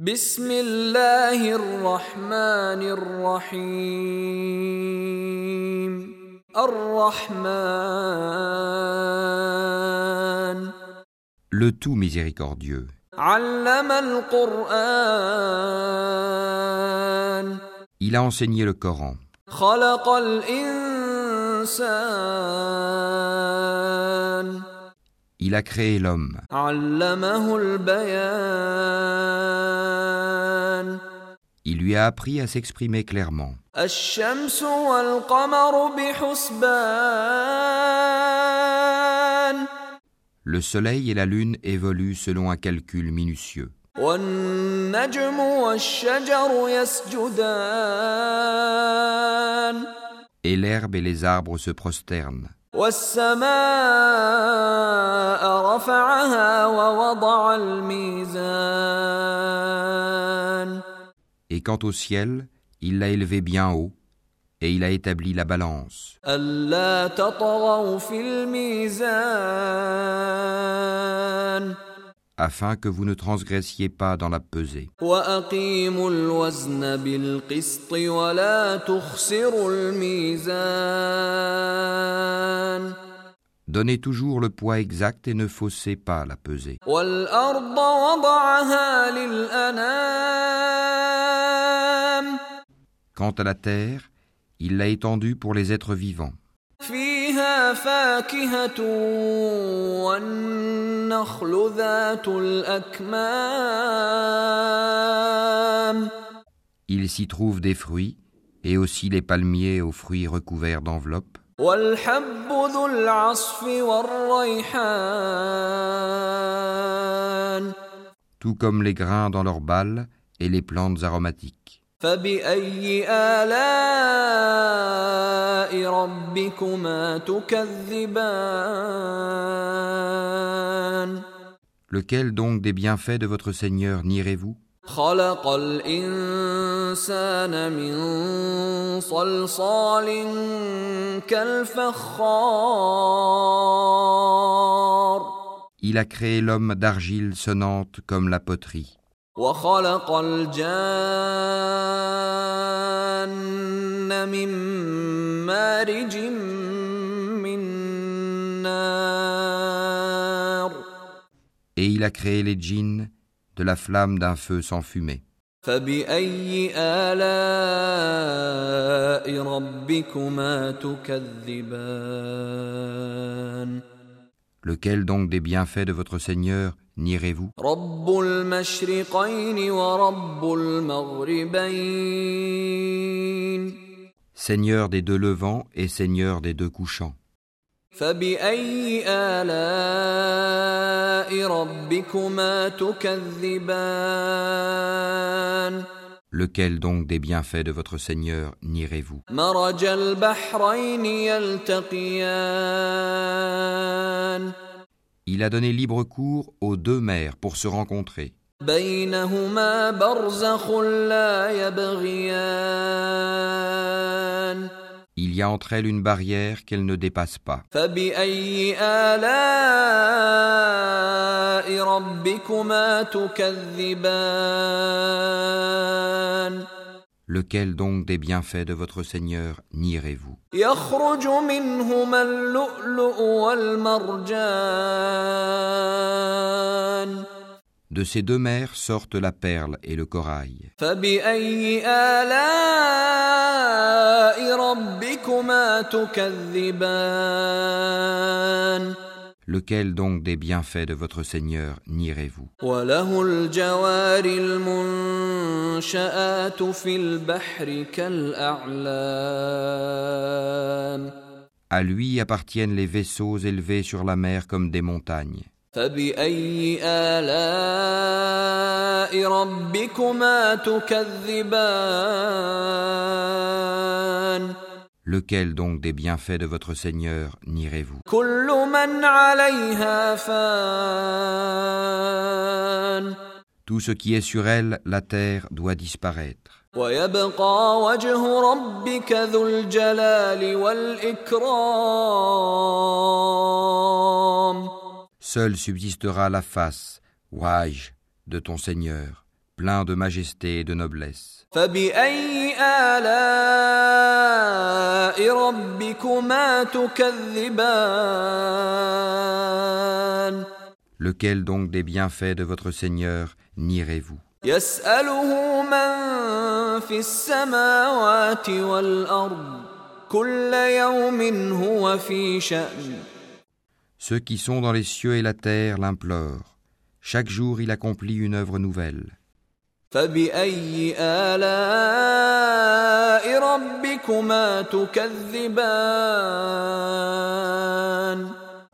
بسم الله الرحمن الرحيم الرحمن le tout miséricordieux. علم القرآن Il a enseigné le Coran. خلق الإنسان Il a créé l'homme. Il lui a appris à s'exprimer clairement. Le soleil et la lune évoluent selon un calcul minutieux et l'herbe et les arbres se prosternent. Et quant au ciel, il l'a élevé bien haut, et il a établi la balance afin que vous ne transgressiez pas dans la pesée. Donnez toujours le poids exact et ne faussez pas la pesée. Quant à la terre, il l'a étendue pour les êtres vivants. فيها فاكهة والنخل ذات الأكمام Il s'y trouve des fruits, et aussi les palmiers aux fruits recouverts d'enveloppes, والحب ذو العصف والريحان tout comme les grains dans leurs balles et les plantes aromatiques. فبأي آلاء ربكما تكذبان Lequel donc des bienfaits de votre Seigneur nierez-vous خلق الإنسان من صلصال كالفخار Il a créé l'homme d'argile sonnante comme la poterie, وخلق الجان من مارج من نار et il a créé les djinns de la flamme d'un feu sans fumée. فبأي آلاء ربكما تكذبان Lequel donc des bienfaits de votre Seigneur nierez-vous? Seigneur des deux levants et Seigneur des deux couchants. Lequel donc des bienfaits de votre Seigneur nirez-vous Il a donné libre cours aux deux mers pour se rencontrer. Il y a entre elles une barrière qu'elles ne dépassent pas. Lequel donc des bienfaits de votre Seigneur nierez-vous? De ces deux mers sortent la perle et le corail. Lequel donc des bienfaits de votre Seigneur nierez-vous? À lui appartiennent les vaisseaux élevés sur la mer comme des montagnes. فبأي آلاء ربكما تكذبان Lequel donc des bienfaits de votre Seigneur nierez-vous كل من عليها فان Tout ce qui est sur elle, la terre, doit disparaître. ويبقى وجه ربك ذو الجلال والإكرام Seule subsistera la face, waj, de ton Seigneur, plein de majesté et de noblesse. Lequel donc des bienfaits de votre Seigneur nierez-vous? Ceux qui sont dans les cieux et la terre l'implorent. Chaque jour il accomplit une œuvre nouvelle.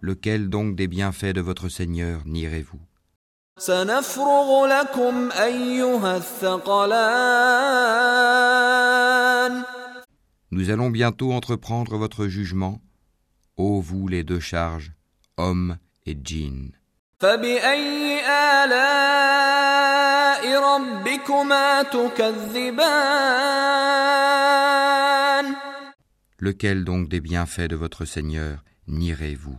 Lequel donc des bienfaits de votre Seigneur nierez-vous? Nous allons bientôt entreprendre votre jugement, ô vous les deux charges et. Lequel donc des bienfaits de votre Seigneur nierez-vous?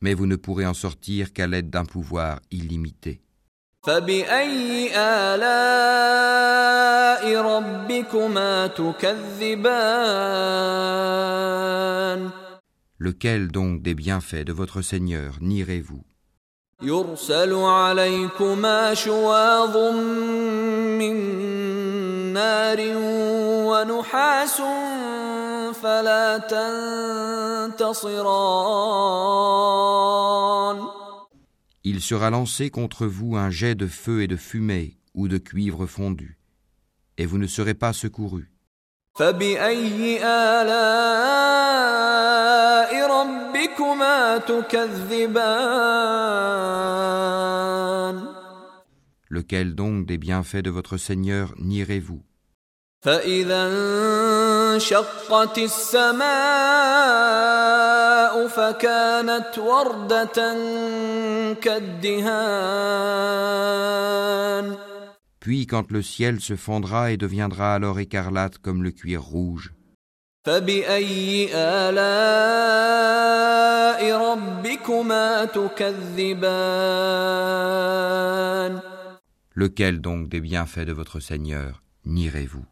Mais vous ne pourrez en sortir qu'à l'aide d'un pouvoir illimité. فبأي آلاء ربكما تكذبان Lequel donc des bienfaits de votre Seigneur nierez-vous يرسل عليكما شواظ من نار ونحاس فلا تنتصران Il sera lancé contre vous un jet de feu et de fumée ou de cuivre fondu, et vous ne serez pas secourus. فبأي آلاء ربكما تكذبان Lequel donc des bienfaits de votre Seigneur nierez-vous فإذا انشقت السماء فكانت وردة كالدهان Puis quand le ciel se fondra et deviendra alors écarlate comme le cuir rouge, فبأي آلاء ربكما تكذبان lequel donc des bienfaits de votre Seigneur nierez-vous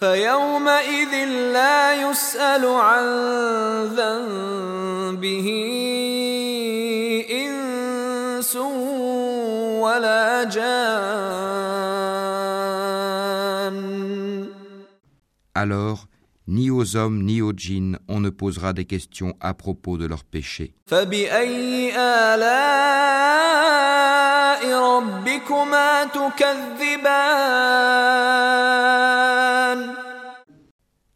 فيومئذ لا يسأل عن ذنبه إنس ولا جان Alors, ni aux hommes ni aux djinns on ne posera des questions à propos de leurs péchés. فبأي آلاء ربكما تكذبان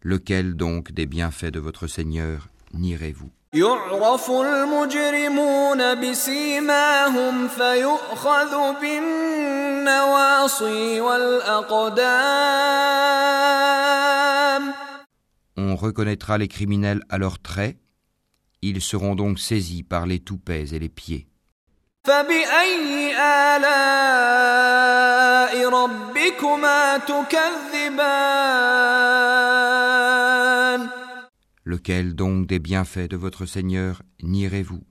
Lequel donc des bienfaits de votre Seigneur nierez-vous يعرف المجرمون بسيماهم فيؤخذ بالنواصي والأقدام On reconnaîtra les criminels à leurs traits, ils seront donc saisis par les toupets et les pieds. فبأي آلاء ربكما تكذبان lequel donc des bienfaits de votre Seigneur nierez-vous?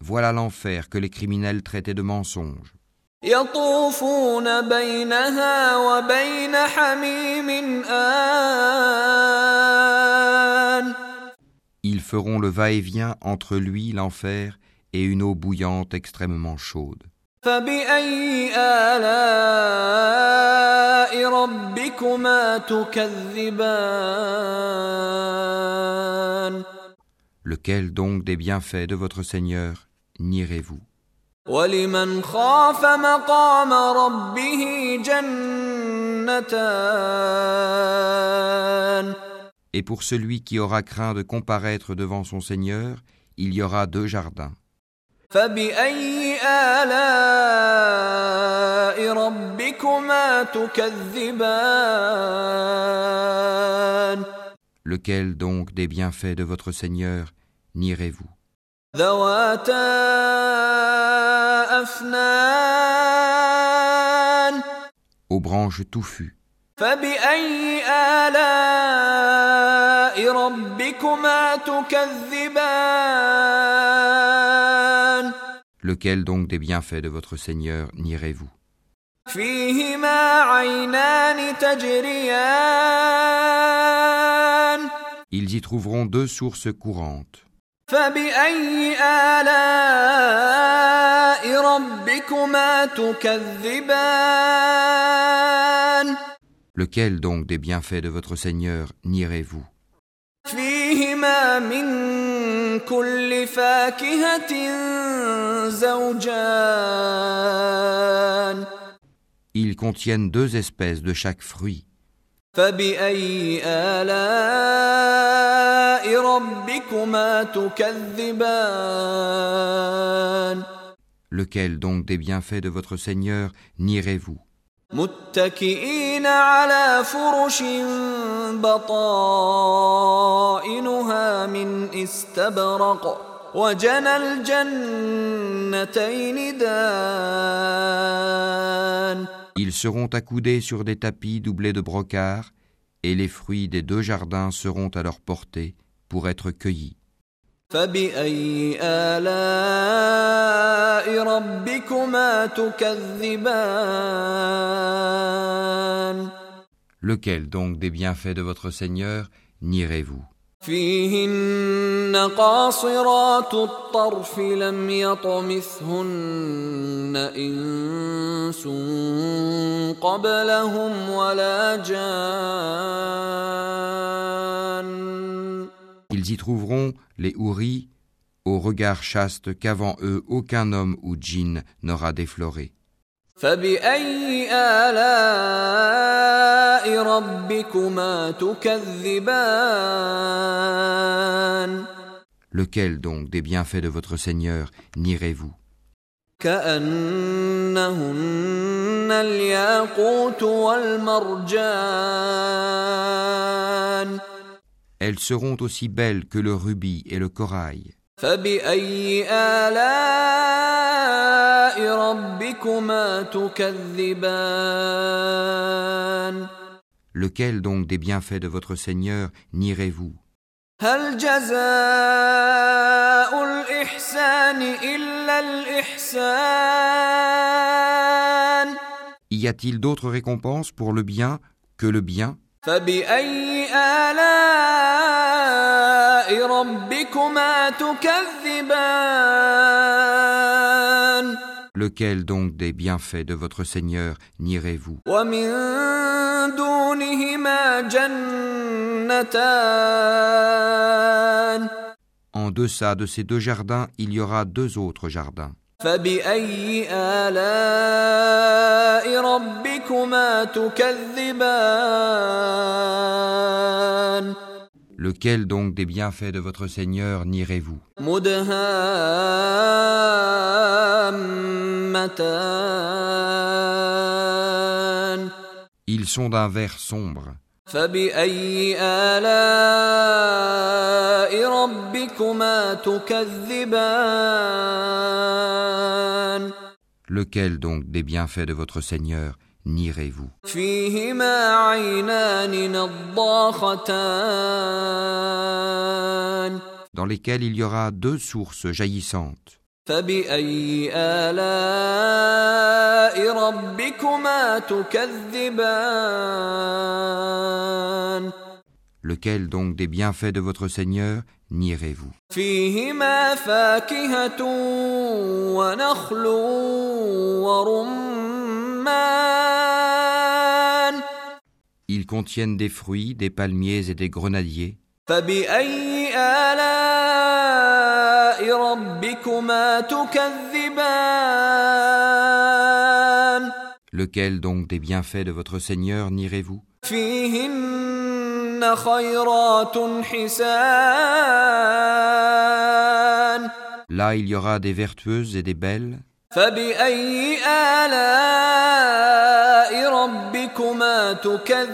Voilà l'enfer que les criminels traitaient de mensonge. Ils feront le va-et-vient entre lui, l'enfer, et une eau bouillante extrêmement chaude. Lequel donc des bienfaits de votre Seigneur nierez-vous? Et pour celui qui aura craint de comparaître devant son Seigneur, il y aura deux jardins. فبأي آلاء ربكما تكذبان Lequel donc des bienfaits de votre Seigneur nierez-vous ذواتا أفنان Aux branches touffues. فبأي آلاء ربكما تكذبان Lequel donc des bienfaits de votre Seigneur nierez-vous? Ils y trouveront deux sources courantes. Lequel donc des bienfaits de votre Seigneur nierez-vous? من كل فاكهة زوجان Ils contiennent deux espèces de chaque fruit. فبأي آلاء ربكما تكذبان Lequel donc des bienfaits de votre Seigneur nierez-vous متكئين على فرش بطائنها من استبرق وجنى الجنتين دان Ils seront accoudés sur des tapis doublés de brocart, et les fruits des deux jardins seront à leur portée pour être cueillis. فبأي آلاء ربكما تكذبان Lequel donc des bienfaits de votre Seigneur nierez-vous فيهن قاصرات الطرف لم يطمثهن إنس قبلهم ولا جان Ils y trouveront les houris au regard chaste qu'avant eux aucun homme ou djinn n'aura défloré. فبأي آلاء ربكما تكذبان Lequel donc des bienfaits de votre Seigneur nierez-vous كأنهن الياقوت والمرجان Elles seront aussi belles que le rubis et le corail. فبأي آلاء ربكما تكذبان Lequel donc des bienfaits de votre Seigneur nierez-vous هل جزاء الإحسان إلا الإحسان Y a-t-il d'autres récompenses pour le bien que le bien فبأي آلاء ربكما تكذبان Lequel donc des bienfaits de votre Seigneur nierez-vous? En deçà de ces deux jardins, il y aura deux autres jardins. Lequel donc des bienfaits de votre Seigneur nierez-vous Ils sont d'un vert sombre. Lequel donc des bienfaits de votre Seigneur nierez-vous. Dans lesquelles il y aura deux sources jaillissantes. Lequel donc des bienfaits de votre Seigneur nierez-vous? Ils contiennent des fruits, des palmiers et des grenadiers. Lequel donc des bienfaits de votre Seigneur nirez-vous Là, il y aura des vertueuses et des belles. فبأي آلاء ربكما تكذبان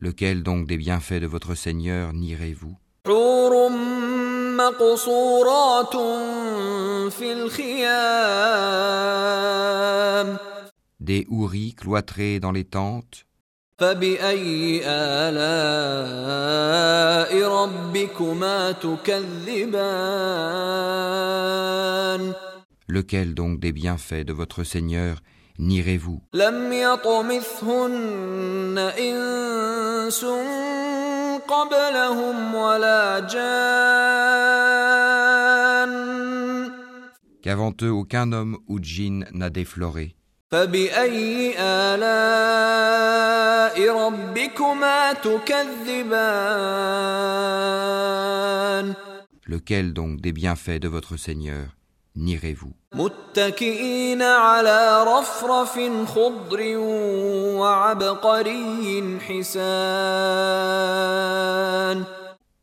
Lequel donc des bienfaits de votre Seigneur nierez-vous حور مقصورات في الخيام Des houris cloîtrés dans les tentes. فبأي آلاء ربكما تكذبان Lequel donc des bienfaits de votre Seigneur nierez-vous لم يطمثهن إنس قبلهم ولا جان Qu'avant eux aucun homme ou djinn n'a défloré. فبأي آلاء ربكما تكذبان Lequel donc des bienfaits de votre Seigneur nierez-vous متكئين على رفرف خضر وعبقري حسان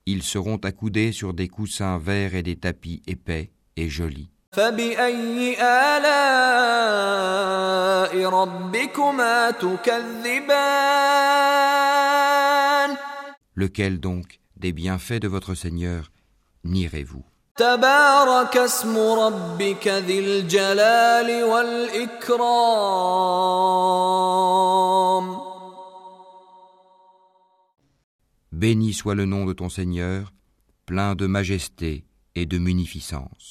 Ils seront accoudés sur des coussins verts et des tapis épais et jolis. فبأي آلاء ربكما تكذبان Lequel donc des bienfaits de votre Seigneur nierez-vous تبارك اسم ربك ذي الجلال والإكرام Béni soit le nom de ton Seigneur, plein de majesté et de munificence.